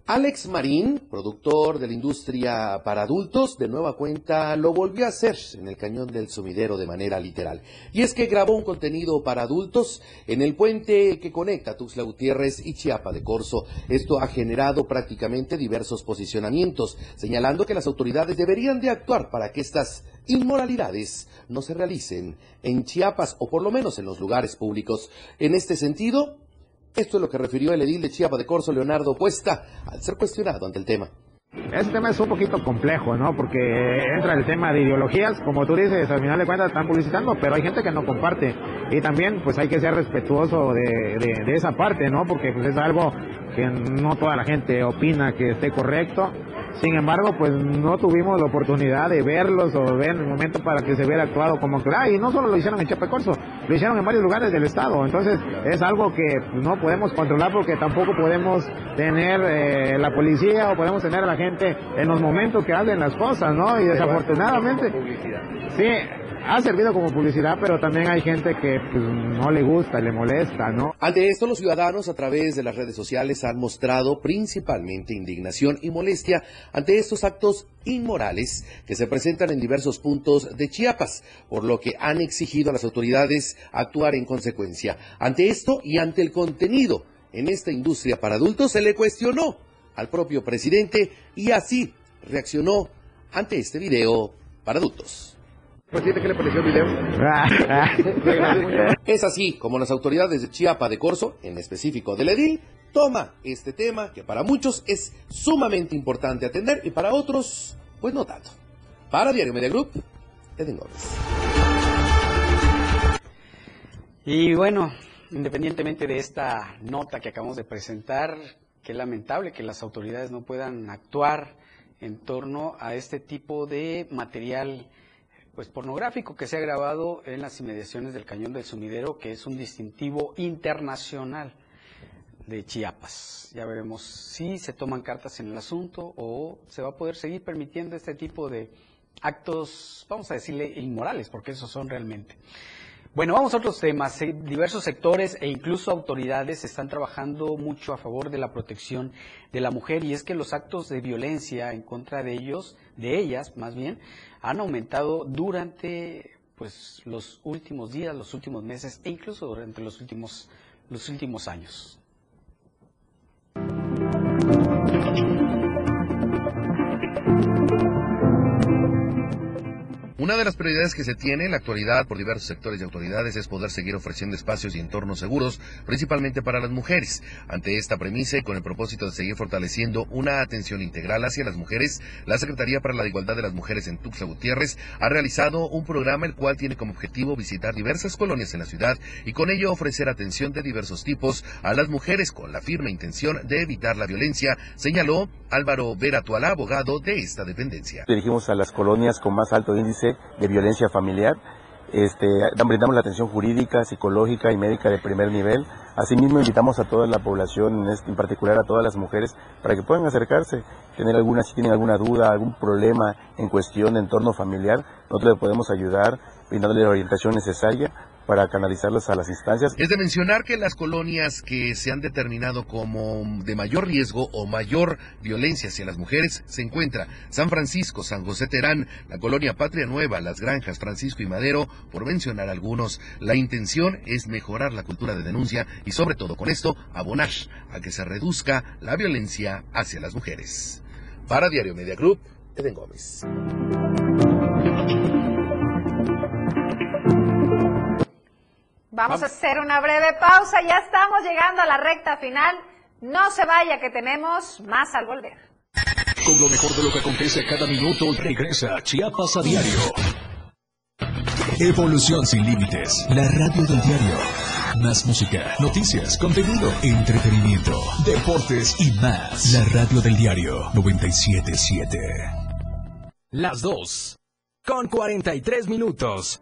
Alex Marín, productor de la industria para adultos, de nueva cuenta lo volvió a hacer en el cañón del sumidero de manera literal. Y es que grabó un contenido para adultos en el puente que conecta Tuxtla Gutiérrez y Chiapa de Corzo. Esto ha generado prácticamente diversos posicionamientos, señalando que las autoridades deberían de actuar para que estas inmoralidades no se realicen en Chiapas o por lo menos en los lugares públicos. En este sentido, esto es lo que refirió el edil de Chiapa de Corso, Leonardo Cuesta, al ser cuestionado ante el tema. Este tema es un poquito complejo, ¿no? Porque entra el tema de ideologías, como tú dices, al final de cuentas están publicitando, pero hay gente que no comparte. Y también, pues hay que ser respetuoso de, de esa parte, ¿no? Porque pues es algo que no toda la gente opina que esté correcto sin embargo, pues no tuvimos la oportunidad de verlos o ver el momento para que se hubiera actuado como que, y no solo lo hicieron en Chapecorso, lo hicieron en varios lugares del estado. Entonces, es algo que no podemos controlar porque tampoco podemos tener eh, la policía o podemos tener a la gente en los momentos que hacen las cosas, ¿no? Y desafortunadamente, sí, ha servido como publicidad, pero también hay gente que pues, no le gusta, le molesta, ¿no? Ante esto, los ciudadanos a través de las redes sociales han mostrado principalmente indignación y molestia ante estos actos inmorales que se presentan en diversos puntos de Chiapas, por lo que han exigido a las autoridades actuar en consecuencia. Ante esto y ante el contenido en esta industria para adultos, se le cuestionó al propio presidente y así reaccionó ante este video para adultos. Presidente, ¿qué le pareció el video? es así como las autoridades de Chiapa de Corso, en específico del Edil, toma este tema que para muchos es sumamente importante atender y para otros, pues no tanto. Para Diario Media Group, Eden Gómez. Y bueno, independientemente de esta nota que acabamos de presentar, qué lamentable que las autoridades no puedan actuar en torno a este tipo de material pues pornográfico que se ha grabado en las inmediaciones del Cañón del Sumidero, que es un distintivo internacional de Chiapas. Ya veremos si se toman cartas en el asunto o se va a poder seguir permitiendo este tipo de actos, vamos a decirle, inmorales, porque esos son realmente. Bueno, vamos a otros temas. Diversos sectores e incluso autoridades están trabajando mucho a favor de la protección de la mujer y es que los actos de violencia en contra de ellos, de ellas más bien, han aumentado durante pues los últimos días, los últimos meses e incluso durante los últimos los últimos años. Una de las prioridades que se tiene en la actualidad por diversos sectores y autoridades es poder seguir ofreciendo espacios y entornos seguros, principalmente para las mujeres. Ante esta premisa y con el propósito de seguir fortaleciendo una atención integral hacia las mujeres, la Secretaría para la Igualdad de las Mujeres en Tuxtla Gutiérrez ha realizado un programa el cual tiene como objetivo visitar diversas colonias en la ciudad y con ello ofrecer atención de diversos tipos a las mujeres con la firme intención de evitar la violencia, señaló Álvaro Veratuala, abogado de esta dependencia. Dirigimos a las colonias con más alto índice de violencia familiar. Este, brindamos la atención jurídica, psicológica y médica de primer nivel. Asimismo, invitamos a toda la población, en particular a todas las mujeres, para que puedan acercarse, tener alguna, si tienen alguna duda, algún problema en cuestión de entorno familiar, nosotros les podemos ayudar, brindándole la orientación necesaria para canalizarlos a las instancias. Es de mencionar que las colonias que se han determinado como de mayor riesgo o mayor violencia hacia las mujeres se encuentra San Francisco, San José Terán, la colonia Patria Nueva, Las Granjas, Francisco y Madero, por mencionar algunos. La intención es mejorar la cultura de denuncia y sobre todo con esto abonar a que se reduzca la violencia hacia las mujeres. Para Diario Media Group, Eden Gómez. Vamos a hacer una breve pausa, ya estamos llegando a la recta final. No se vaya que tenemos más al volver. Con lo mejor de lo que acontece cada minuto, regresa Chiapas a diario. Evolución sin límites, la radio del diario. Más música, noticias, contenido, entretenimiento, deportes y más. La radio del diario 977. Las dos. Con 43 minutos.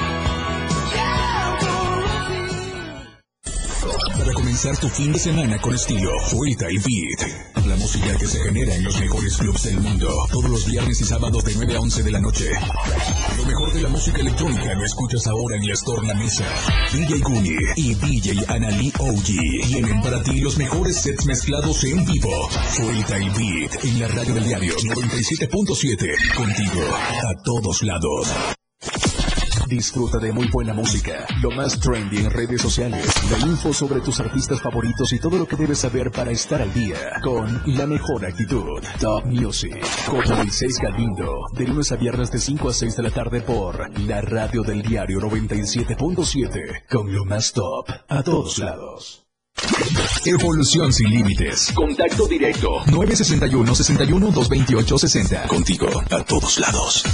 Comenzar tu fin de semana con estilo, Fuita y Beat. La música que se genera en los mejores clubs del mundo. Todos los viernes y sábados de 9 a 11 de la noche. Lo mejor de la música electrónica lo escuchas ahora en las tornamesa. DJ Guni y DJ Anali OG tienen para ti los mejores sets mezclados en vivo. Fuita y Beat en la radio del diario 97.7. Contigo a todos lados. Disfruta de muy buena música, lo más trendy en redes sociales, la info sobre tus artistas favoritos y todo lo que debes saber para estar al día con la mejor actitud. Top Music con Moisés Galindo, de lunes a viernes de 5 a 6 de la tarde por la radio del diario 97.7 con lo más top a todos lados. Evolución sin límites. Contacto directo. 961 61 228 60. Contigo a todos lados.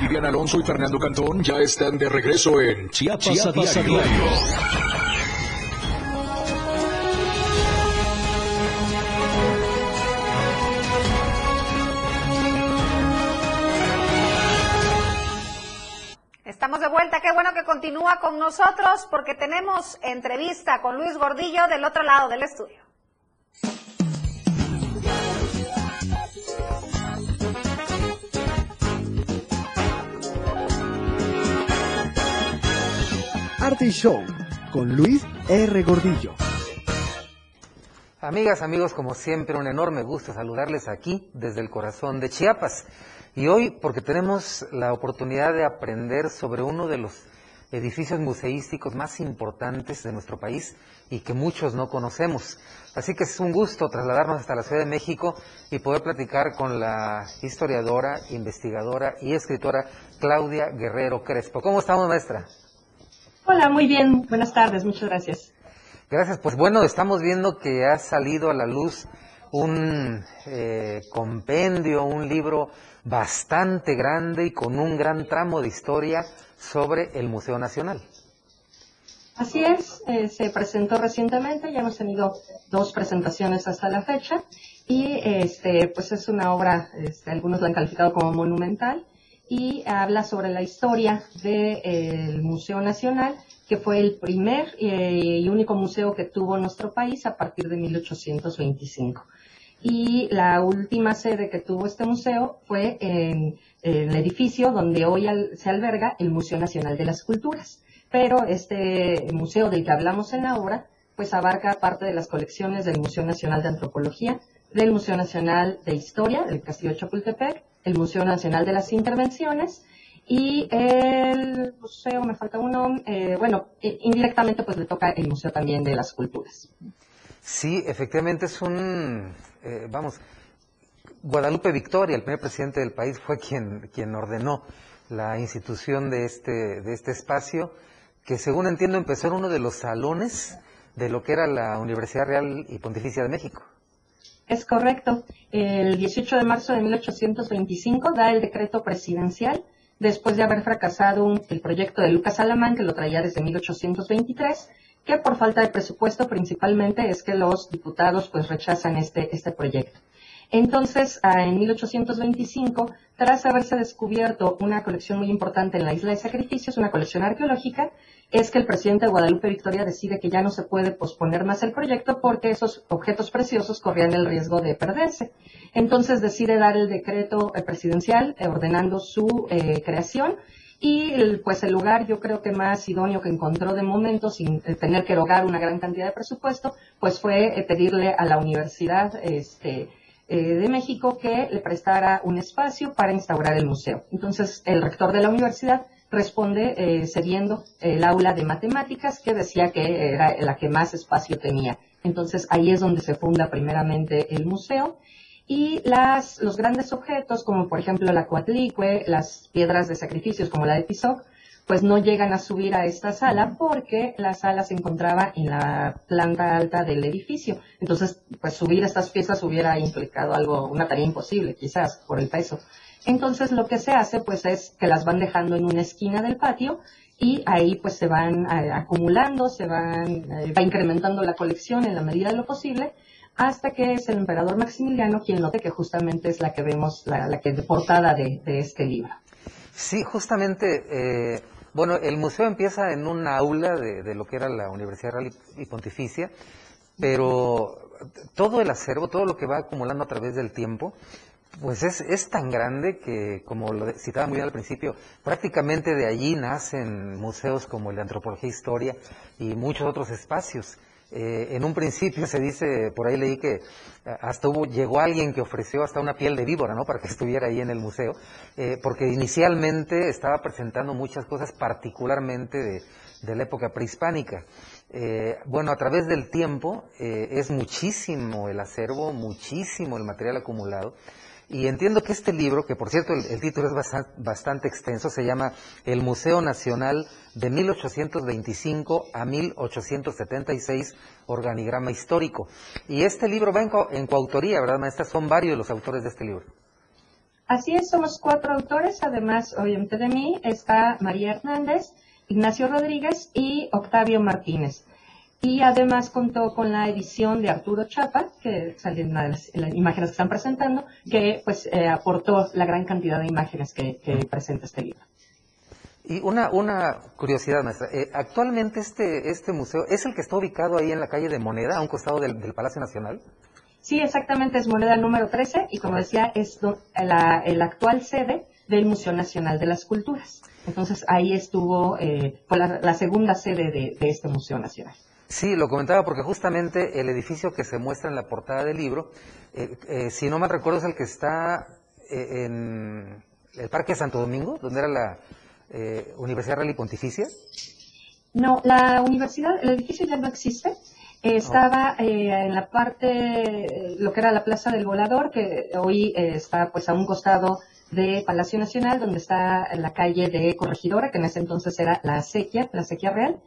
Vivian Alonso y Fernando Cantón ya están de regreso en Chiapas, Chiapas a diario. Estamos de vuelta, qué bueno que continúa con nosotros porque tenemos entrevista con Luis Gordillo del otro lado del estudio. Show con Luis R. Gordillo. Amigas, amigos, como siempre, un enorme gusto saludarles aquí desde el corazón de Chiapas. Y hoy, porque tenemos la oportunidad de aprender sobre uno de los edificios museísticos más importantes de nuestro país y que muchos no conocemos. Así que es un gusto trasladarnos hasta la Ciudad de México y poder platicar con la historiadora, investigadora y escritora Claudia Guerrero Crespo. ¿Cómo estamos, maestra? Hola, muy bien. Buenas tardes. Muchas gracias. Gracias. Pues bueno, estamos viendo que ha salido a la luz un eh, compendio, un libro bastante grande y con un gran tramo de historia sobre el Museo Nacional. Así es, eh, se presentó recientemente, ya hemos tenido dos presentaciones hasta la fecha y este, pues es una obra, este, algunos la han calificado como monumental y habla sobre la historia del Museo Nacional que fue el primer eh, y único museo que tuvo nuestro país a partir de 1825. Y la última sede que tuvo este museo fue en, el edificio donde hoy se alberga el Museo Nacional de las Culturas. Pero este museo del que hablamos en la obra, pues abarca parte de las colecciones del Museo Nacional de Antropología, del Museo Nacional de Historia, del Castillo de Chapultepec, el Museo Nacional de las Intervenciones, y el museo, me falta uno, eh, bueno, indirectamente pues le toca el Museo también de las Culturas. Sí, efectivamente es un, eh, vamos, Guadalupe Victoria, el primer presidente del país, fue quien, quien ordenó la institución de este, de este espacio, que según entiendo empezó en uno de los salones de lo que era la Universidad Real y Pontificia de México. Es correcto. El 18 de marzo de 1825 da el decreto presidencial después de haber fracasado el proyecto de Lucas Alamán, que lo traía desde 1823, que por falta de presupuesto principalmente es que los diputados pues rechazan este, este proyecto. Entonces, ah, en 1825, tras haberse descubierto una colección muy importante en la isla de sacrificios, una colección arqueológica, es que el presidente de Guadalupe Victoria decide que ya no se puede posponer más el proyecto porque esos objetos preciosos corrían el riesgo de perderse. Entonces decide dar el decreto eh, presidencial eh, ordenando su eh, creación y pues el lugar yo creo que más idóneo que encontró de momento sin tener que erogar una gran cantidad de presupuesto, pues fue pedirle a la Universidad este, de México que le prestara un espacio para instaurar el museo. Entonces el rector de la universidad responde cediendo el aula de matemáticas que decía que era la que más espacio tenía. Entonces ahí es donde se funda primeramente el museo y las, los grandes objetos, como por ejemplo la coatlicue, las piedras de sacrificios como la de Tizoc, pues no llegan a subir a esta sala porque la sala se encontraba en la planta alta del edificio. Entonces, pues subir estas piezas hubiera implicado algo, una tarea imposible, quizás, por el peso. Entonces, lo que se hace, pues, es que las van dejando en una esquina del patio y ahí, pues, se van eh, acumulando, se van, eh, va incrementando la colección en la medida de lo posible hasta que es el emperador Maximiliano quien note que justamente es la que vemos, la, que es portada de, este libro. Sí, justamente, eh, bueno, el museo empieza en una aula de, lo que era la Universidad Real y Pontificia, pero todo el acervo, todo lo que va acumulando a través del tiempo, pues es, es tan grande que, como lo citaba muy bien al principio, prácticamente de allí nacen museos como el de Antropología e Historia y muchos otros espacios. Eh, en un principio se dice, por ahí leí que eh, hasta hubo, llegó alguien que ofreció hasta una piel de víbora, ¿no? Para que estuviera ahí en el museo, eh, porque inicialmente estaba presentando muchas cosas, particularmente de, de la época prehispánica. bueno, a través del tiempo es muchísimo el acervo, muchísimo el material acumulado. Y entiendo que este libro, que por cierto el, título es bastante, extenso, se llama El Museo Nacional de 1825 a 1876, Organigrama Histórico. Y este libro va en, coautoría, ¿verdad, maestra? Son varios los autores de este libro. Así es, somos cuatro autores, además, obviamente de mí, está María Hernández, Ignacio Rodríguez y Octavio Martínez y además contó con la edición de Arturo Chapa, que salen una de las, imágenes que están presentando, que pues eh, aportó la gran cantidad de imágenes que, presenta este libro. Y una, una curiosidad, maestra. Eh, actualmente este, este museo es el que está ubicado ahí en la calle de Moneda, a un costado del, Palacio Nacional. Sí, exactamente, es Moneda número 13 y como decía, es la, el actual sede del Museo Nacional de las Culturas. Entonces ahí estuvo eh, la, segunda sede de este Museo Nacional. Sí, lo comentaba porque justamente el edificio que se muestra en la portada del libro, eh, eh, si no me recuerdo, es el que está eh, en el Parque Santo Domingo, donde era la, eh, Universidad Real y Pontificia? No, la universidad, el edificio ya no existe. Estaba eh, en la parte, lo que era la Plaza del Volador, que hoy está pues a un costado de Palacio Nacional, donde está la calle de Corregidora, que en ese entonces era la Acequia, la Acequia Real.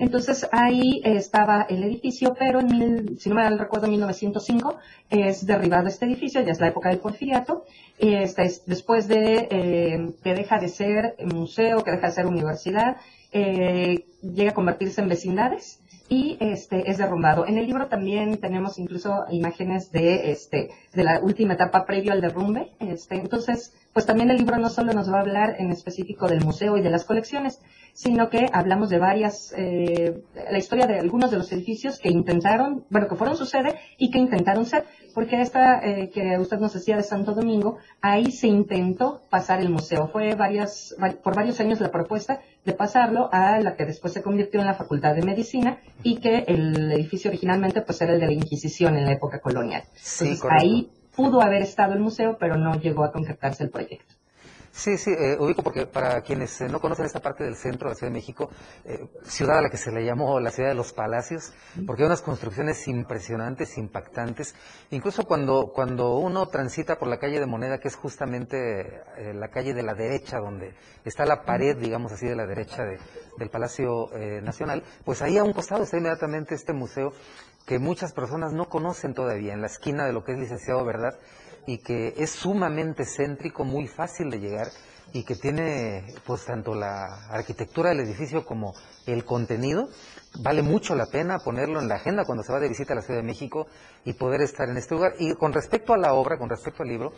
Entonces ahí estaba el edificio, pero en mil, si no me recuerdo, 1905 es derribado este edificio, ya es la época del porfiriato. Este es después de eh, que deja de ser museo, que deja de ser universidad, eh, llega a convertirse en vecindades y este es derrumbado. En el libro también tenemos incluso imágenes de este de la última etapa previo al derrumbe. Este, entonces, pues también el libro no solo nos va a hablar en específico del museo y de las colecciones, sino que hablamos de varias, eh, la historia de algunos de los edificios que intentaron, bueno, que fueron su sede y que intentaron ser, porque esta eh, que usted nos decía de Santo Domingo, ahí se intentó pasar el museo. Fue varias, por varios años la propuesta de pasarlo a la que después se convirtió en la Facultad de Medicina y que el edificio originalmente pues era el de la Inquisición en la época colonial. Entonces, ahí pudo haber estado el museo, pero no llegó a concretarse el proyecto. Sí, sí, eh, ubico porque para quienes eh, no conocen esta parte del centro de la Ciudad de México, eh, ciudad a la que se le llamó la ciudad de los palacios, porque hay unas construcciones impresionantes, impactantes. Incluso cuando, cuando uno transita por la calle de Moneda, que es justamente eh, la calle de la derecha, donde está la pared, digamos así, de la derecha de- del Palacio eh, Nacional, pues ahí a un costado está inmediatamente este museo que muchas personas no conocen todavía, en la esquina de lo que es licenciado Verdad, y que es sumamente céntrico, muy fácil de llegar y que tiene pues tanto la arquitectura del edificio como el contenido. Vale mucho la pena ponerlo en la agenda cuando se va de visita a la Ciudad de México y poder estar en este lugar. Y con respecto a la obra, con respecto al libro,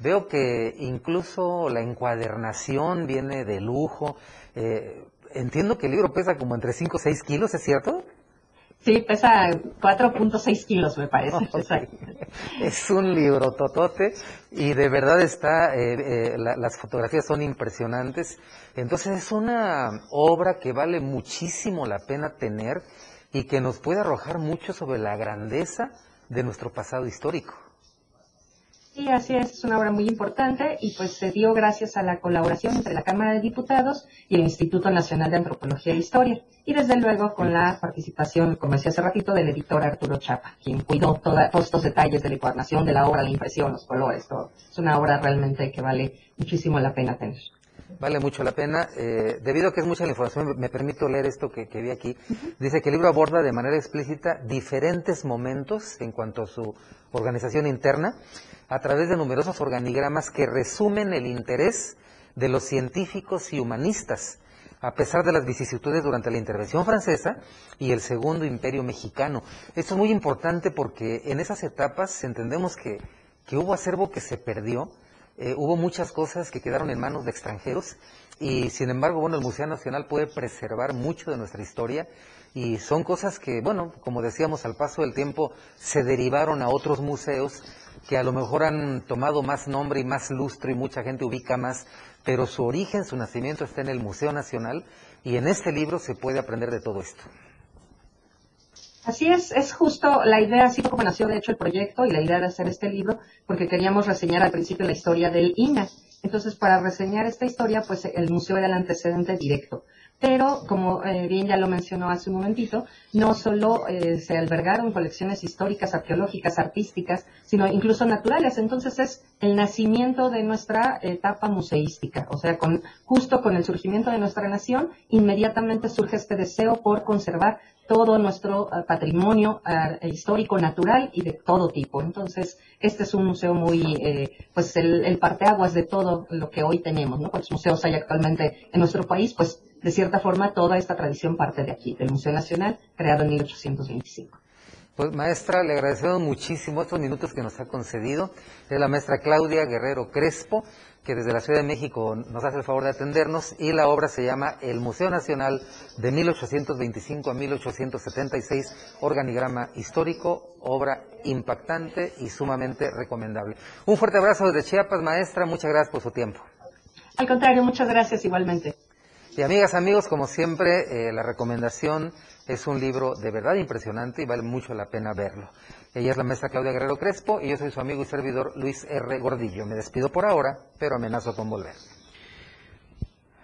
veo que incluso la encuadernación viene de lujo. Eh, entiendo que el libro pesa como entre 5 o 6 kilos, ¿es cierto? Sí, pesa 4.6 kilos, me parece. Es un libro totote y de verdad está, eh, eh, la- las fotografías son impresionantes. Entonces es una obra que vale muchísimo la pena tener y que nos puede arrojar mucho sobre la grandeza de nuestro pasado histórico. Sí, así es, es una obra muy importante y pues se dio gracias a la colaboración entre la Cámara de Diputados y el Instituto Nacional de Antropología e Historia y desde luego con la participación, como decía hace ratito, del editor Arturo Chapa, quien cuidó toda- todos estos detalles de la encuadernación de la obra, la impresión, los colores, todo. Es una obra realmente que vale muchísimo la pena tener. Vale mucho la pena. eh, debido a que es mucha la información, me, permito leer esto que, que vi aquí. Dice que el libro aborda de manera explícita diferentes momentos en cuanto a su organización interna, a través de numerosos organigramas que resumen el interés de los científicos y humanistas, a pesar de las vicisitudes durante la intervención francesa y el segundo imperio mexicano. Esto es muy importante porque en esas etapas entendemos que, que hubo acervo que se perdió, eh, hubo muchas cosas que quedaron en manos de extranjeros y sin embargo, bueno, el Museo Nacional puede preservar mucho de nuestra historia y son cosas que, bueno, como decíamos, al paso del tiempo se derivaron a otros museos que a lo mejor han tomado más nombre y más lustro y mucha gente ubica más, pero su origen, su nacimiento está en el Museo Nacional y en este libro se puede aprender de todo esto. Así es, es justo la idea, así como nació de hecho el proyecto y la idea de hacer este libro, porque queríamos reseñar al principio la historia del INA. Entonces, para reseñar esta historia, pues el museo era el antecedente directo. Pero, como eh, bien ya lo mencionó hace un momentito, no solo eh, se albergaron colecciones históricas, arqueológicas, artísticas, sino incluso naturales. Entonces es el nacimiento de nuestra etapa museística. O sea, con, justo con el surgimiento de nuestra nación, inmediatamente surge este deseo por conservar todo nuestro eh, patrimonio eh, histórico, natural y de todo tipo. Entonces, este es un museo muy, eh, pues el, el parteaguas de todo lo que hoy tenemos, ¿no? ¿Cuántos museos hay actualmente en nuestro país? Pues, de cierta forma, toda esta tradición parte de aquí, del Museo Nacional, creado en 1825. Pues maestra, le agradecemos muchísimo estos minutos que nos ha concedido. Es la maestra Claudia Guerrero Crespo, que desde la Ciudad de México nos hace el favor de atendernos y la obra se llama El Museo Nacional de 1825 a 1876, organigrama histórico, obra impactante y sumamente recomendable. Un fuerte abrazo desde Chiapas, maestra, muchas gracias por su tiempo. Al contrario, muchas gracias igualmente. Y amigas, amigos, como siempre, eh, la recomendación es un libro de verdad impresionante y vale mucho la pena verlo. Ella es la maestra Claudia Guerrero Crespo y yo soy su amigo y servidor Luis R. Gordillo. Me despido por ahora, pero amenazo con volver.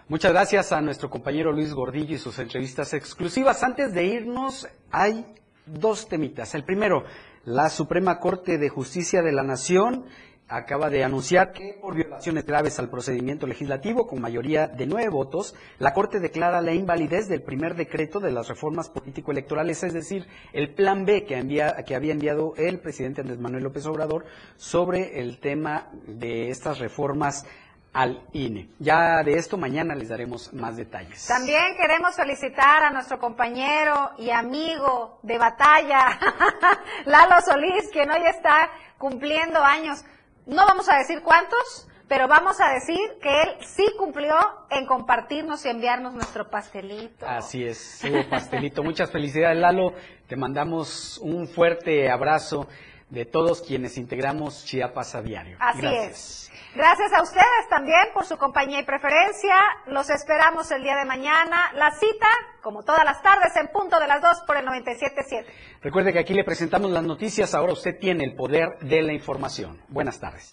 Muchas gracias a nuestro compañero Luis Gordillo y sus entrevistas exclusivas. Antes de irnos, hay dos temitas. El primero, la Suprema Corte de Justicia de la Nación acaba de anunciar que por violaciones graves al procedimiento legislativo con mayoría de nueve votos, la Corte declara la invalidez del primer decreto de las reformas político-electorales, es decir, el plan B que, que había enviado el presidente Andrés Manuel López Obrador sobre el tema de estas reformas al INE. Ya de esto mañana les daremos más detalles. También queremos felicitar a nuestro compañero y amigo de batalla, Lalo Solís, quien hoy está cumpliendo años. No vamos a decir cuántos, pero vamos a decir que él sí cumplió en compartirnos y enviarnos nuestro pastelito. Así es, pastelito. Muchas felicidades, Lalo. Te mandamos un fuerte abrazo de todos quienes integramos Chiapas a diario. Así Gracias. es. Gracias a ustedes también por su compañía y preferencia. Los esperamos el día de mañana. La cita, como todas las tardes, en punto de las 2 por el 97.7. Recuerde que aquí le presentamos las noticias, ahora usted tiene el poder de la información. Buenas tardes.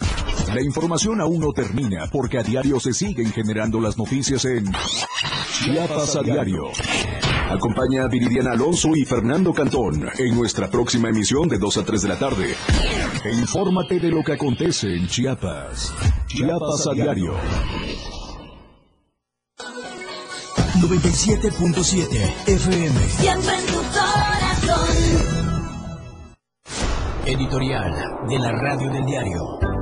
La información aún no termina porque a diario se siguen generando las noticias en Chiapas a diario. Acompaña a Viridiana Alonso y Fernando Cantón en nuestra próxima emisión de 2 a 3 de la tarde. E infórmate de lo que acontece en Chiapas. Chiapas a diario. 97.7 FM. Siempre en tu corazón. Editorial de la Radio del Diario.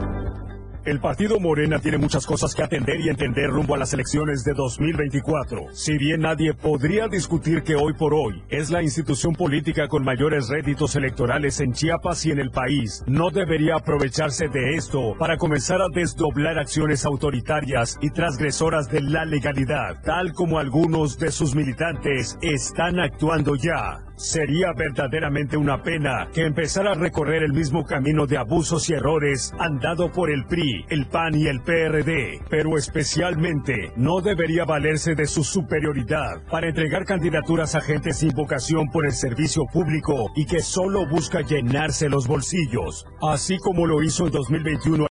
El partido Morena tiene muchas cosas que atender y entender rumbo a las elecciones de 2024. Si bien nadie podría discutir que hoy por hoy es la institución política con mayores réditos electorales en Chiapas y en el país, no debería aprovecharse de esto para comenzar a desdoblar acciones autoritarias y transgresoras de la legalidad, tal como algunos de sus militantes están actuando ya. Sería verdaderamente una pena que empezara a recorrer el mismo camino de abusos y errores andado por el PRI, el PAN y el PRD, pero especialmente no debería valerse de su superioridad para entregar candidaturas a gente sin vocación por el servicio público y que solo busca llenarse los bolsillos, así como lo hizo en 2021